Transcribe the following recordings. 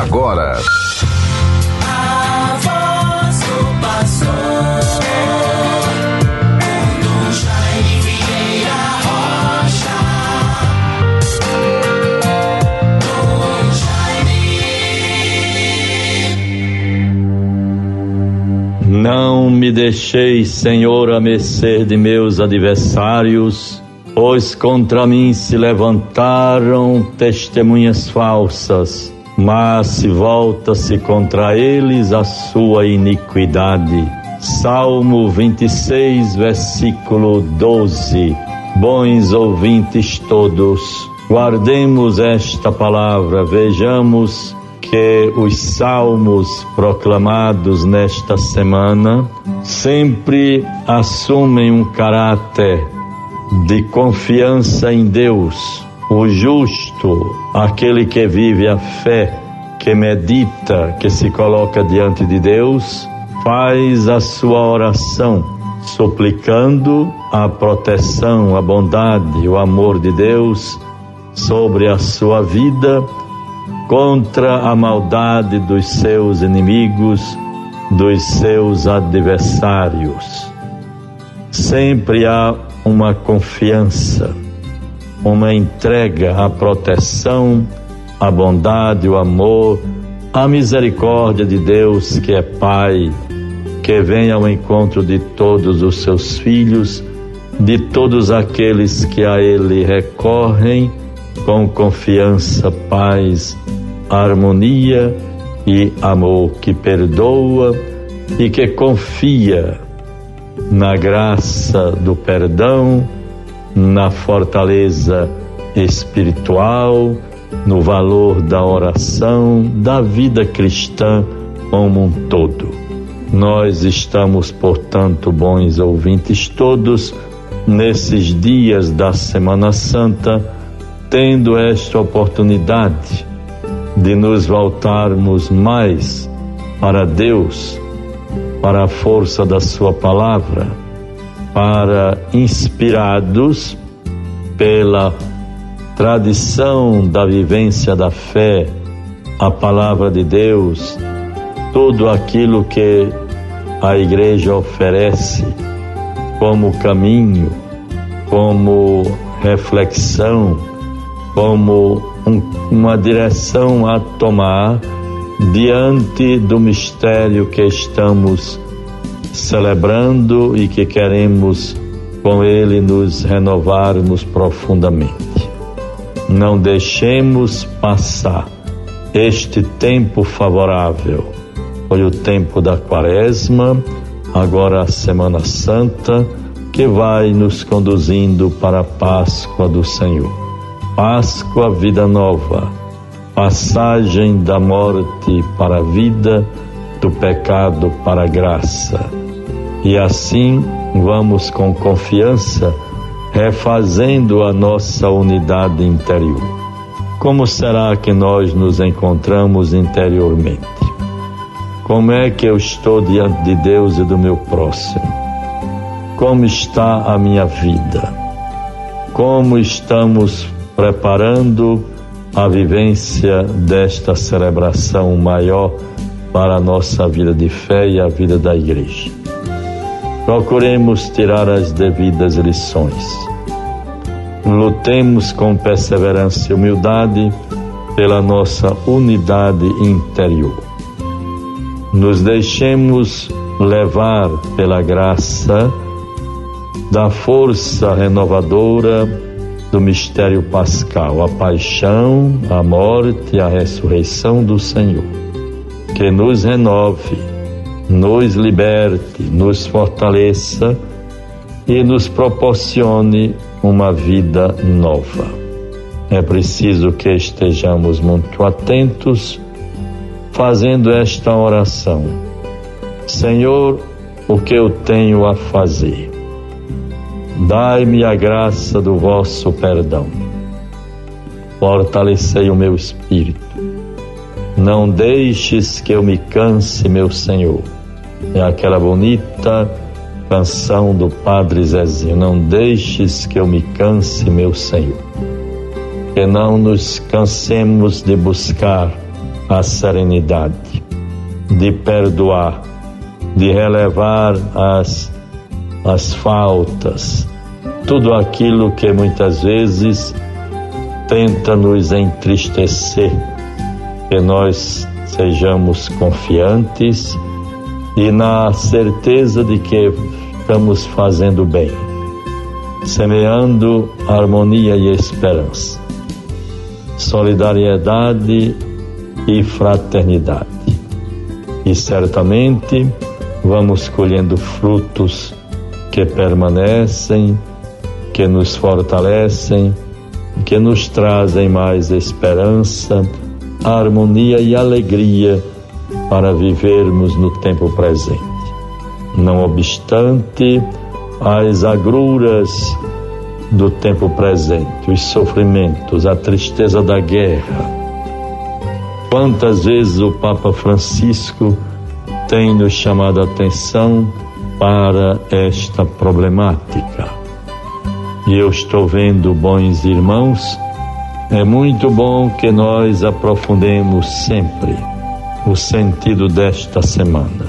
agora. A voz do pastor. Não me deixeis, Senhor, a mercê de meus adversários, pois contra mim se levantaram testemunhas falsas, mas se volta-se contra eles a sua iniquidade. Salmo 26, versículo 12. Bons ouvintes todos, guardemos esta palavra, vejamos que os salmos proclamados nesta semana sempre assumem um caráter de confiança em Deus, o justo, aquele que vive a fé, que medita, que se coloca diante de Deus, faz a sua oração, suplicando a proteção, a bondade, o amor de Deus sobre a sua vida contra a maldade dos seus inimigos, dos seus adversários. Sempre há uma confiança, uma entrega à proteção, à bondade, o amor, à misericórdia de Deus que é Pai, que vem ao encontro de todos os seus filhos, de todos aqueles que a Ele recorrem com confiança, paz, harmonia e amor, que perdoa e que confia na graça do perdão, na fortaleza espiritual, no valor da oração, da vida cristã como um todo. Nós estamos, portanto, bons ouvintes todos, nesses dias da Semana Santa, tendo esta oportunidade de nos voltarmos mais para Deus, para a força da Sua palavra, para inspirados pela tradição da vivência da fé, a palavra de Deus, tudo aquilo que a igreja oferece como caminho, como reflexão, como um, uma direção a tomar diante do mistério que estamos celebrando e que queremos com ele nos renovarmos profundamente. Não deixemos passar este tempo favorável. Foi o tempo da Quaresma, agora a Semana Santa, que vai nos conduzindo para a Páscoa do Senhor. Páscoa, vida nova, passagem da morte para a vida, do pecado para a graça. E assim vamos com confiança refazendo a nossa unidade interior. Como será que nós nos encontramos interiormente? Como é que eu estou diante de Deus e do meu próximo? Como está a minha vida? Como estamos preparando a vivência desta celebração maior para a nossa vida de fé e a vida da igreja? Procuremos tirar as devidas lições. Lutemos com perseverança e humildade pela nossa unidade interior. Nos deixemos levar pela graça da força renovadora do mistério pascal, a paixão, a morte e a ressurreição do Senhor. Que nos renove nos liberte, nos fortaleça e nos proporcione uma vida nova. É preciso que estejamos muito atentos fazendo esta oração. Senhor, o que eu tenho a fazer? Dai-me a graça do vosso perdão. Fortalecei o meu espírito. Não deixes que eu me canse, meu Senhor é aquela bonita canção do Padre Zezinho. Não deixes que eu me canse, meu Senhor. Que não nos cansemos de buscar a serenidade de perdoar, de relevar as, as faltas, tudo aquilo que muitas vezes tenta nos entristecer, que nós sejamos confiantes e na certeza de que estamos fazendo bem, semeando harmonia e esperança, solidariedade e fraternidade. E certamente vamos colhendo frutos que permanecem, que nos fortalecem, que nos trazem mais esperança, harmonia e alegria para vivermos no tempo presente. Não obstante as agruras do tempo presente, os sofrimentos, a tristeza da guerra. Quantas vezes o Papa Francisco tem nos chamado a atenção para esta problemática. E eu estou vendo, bons irmãos, é muito bom que nós aprofundemos sempre o sentido desta semana.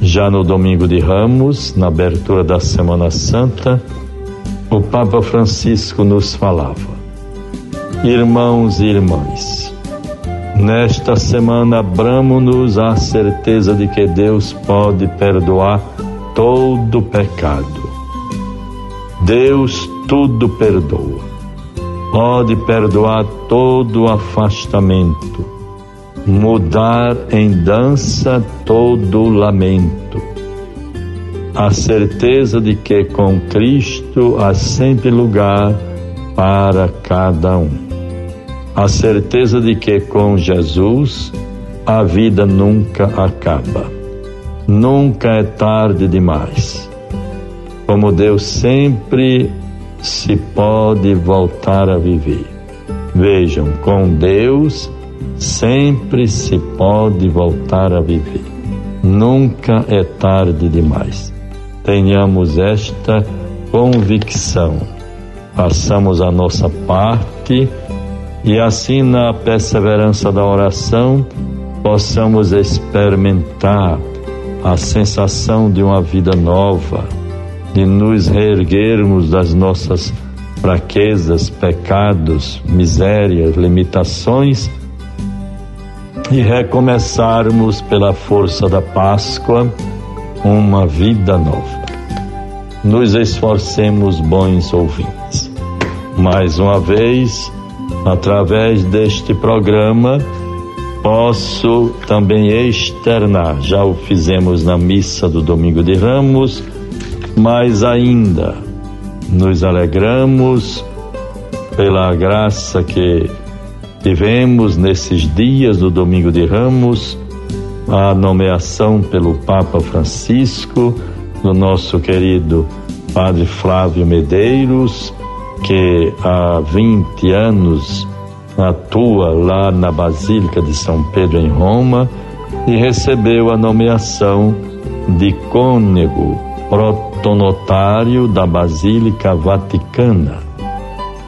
Já no domingo de Ramos, na abertura da Semana Santa, o Papa Francisco nos falava: Irmãos e irmãs, nesta semana abramos-nos à certeza de que Deus pode perdoar todo pecado. Deus tudo perdoa. Pode perdoar todo afastamento mudar em dança todo lamento. A certeza de que com Cristo há sempre lugar para cada um. A certeza de que com Jesus a vida nunca acaba. Nunca é tarde demais. Como Deus sempre se pode voltar a viver. Vejam, com Deus Sempre se pode voltar a viver. Nunca é tarde demais. Tenhamos esta convicção. Façamos a nossa parte e assim na perseverança da oração possamos experimentar a sensação de uma vida nova, de nos reerguermos das nossas fraquezas, pecados, misérias, limitações e recomeçarmos pela força da Páscoa uma vida nova. Nos esforcemos, bons ouvintes. Mais uma vez, através deste programa, posso também externar, já o fizemos na missa do Domingo de Ramos, mas ainda nos alegramos pela graça que Tivemos nesses dias do Domingo de Ramos a nomeação pelo Papa Francisco do nosso querido Padre Flávio Medeiros, que há 20 anos atua lá na Basílica de São Pedro em Roma e recebeu a nomeação de cônego protonotário da Basílica Vaticana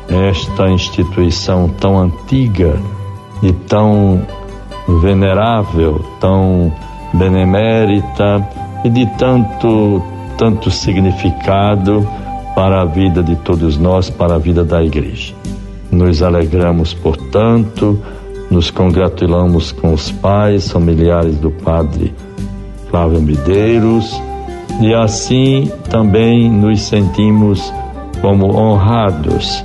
esta instituição tão antiga e tão venerável, tão benemérita e de tanto tanto significado para a vida de todos nós, para a vida da igreja. Nos alegramos, portanto, nos congratulamos com os pais, familiares do padre Flávio Medeiros e assim também nos sentimos como honrados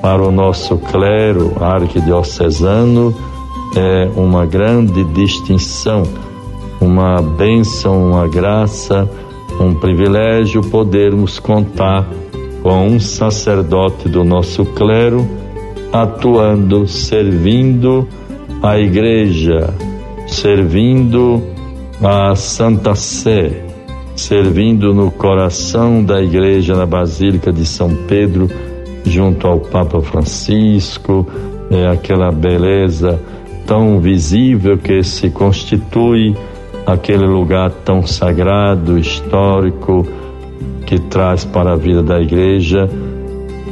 para o nosso clero arquidiocesano é uma grande distinção, uma bênção, uma graça, um privilégio podermos contar com um sacerdote do nosso clero atuando, servindo a igreja, servindo a Santa Sé, servindo no coração da igreja na Basílica de São Pedro junto ao Papa Francisco, é aquela beleza tão visível que se constitui aquele lugar tão sagrado, histórico, que traz para a vida da igreja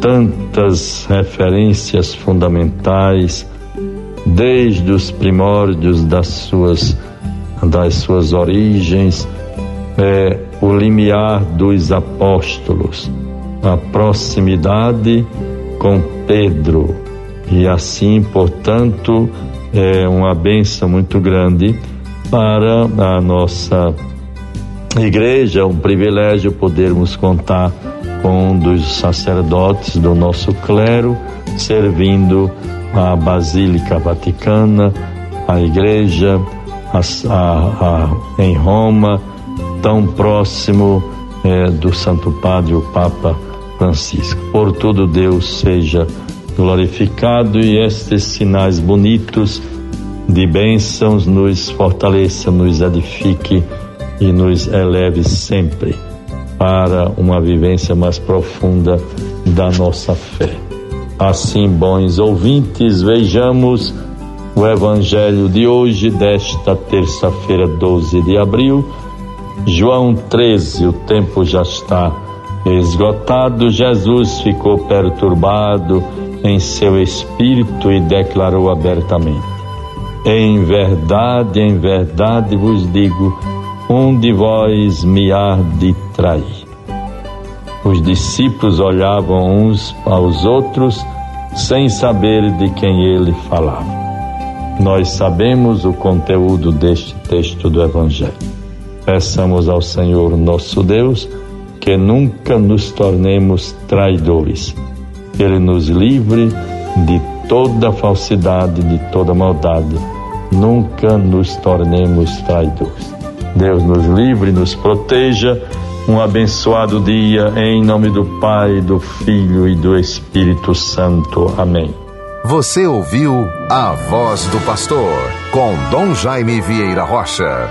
tantas referências fundamentais desde os primórdios das suas, das suas origens, é, o limiar dos apóstolos, a proximidade com Pedro. E assim, portanto, é uma benção muito grande para a nossa igreja, é um privilégio podermos contar com um dos sacerdotes do nosso clero, servindo a Basílica Vaticana, a igreja a, a, a, em Roma, tão próximo é, do Santo Padre, o Papa Francisco. Por tudo, Deus seja glorificado e estes sinais bonitos de bênçãos nos fortaleça, nos edifique e nos eleve sempre para uma vivência mais profunda da nossa fé. Assim, bons ouvintes, vejamos o Evangelho de hoje, desta terça-feira, 12 de abril. João 13, o tempo já está esgotado. Jesus ficou perturbado em seu espírito e declarou abertamente: Em verdade, em verdade vos digo, um de vós me há de trair. Os discípulos olhavam uns aos outros sem saber de quem ele falava. Nós sabemos o conteúdo deste texto do Evangelho. Peçamos ao Senhor nosso Deus que nunca nos tornemos traidores. Que Ele nos livre de toda falsidade, de toda maldade. Nunca nos tornemos traidores. Deus nos livre, nos proteja. Um abençoado dia em nome do Pai, do Filho e do Espírito Santo. Amém. Você ouviu a voz do pastor com Dom Jaime Vieira Rocha.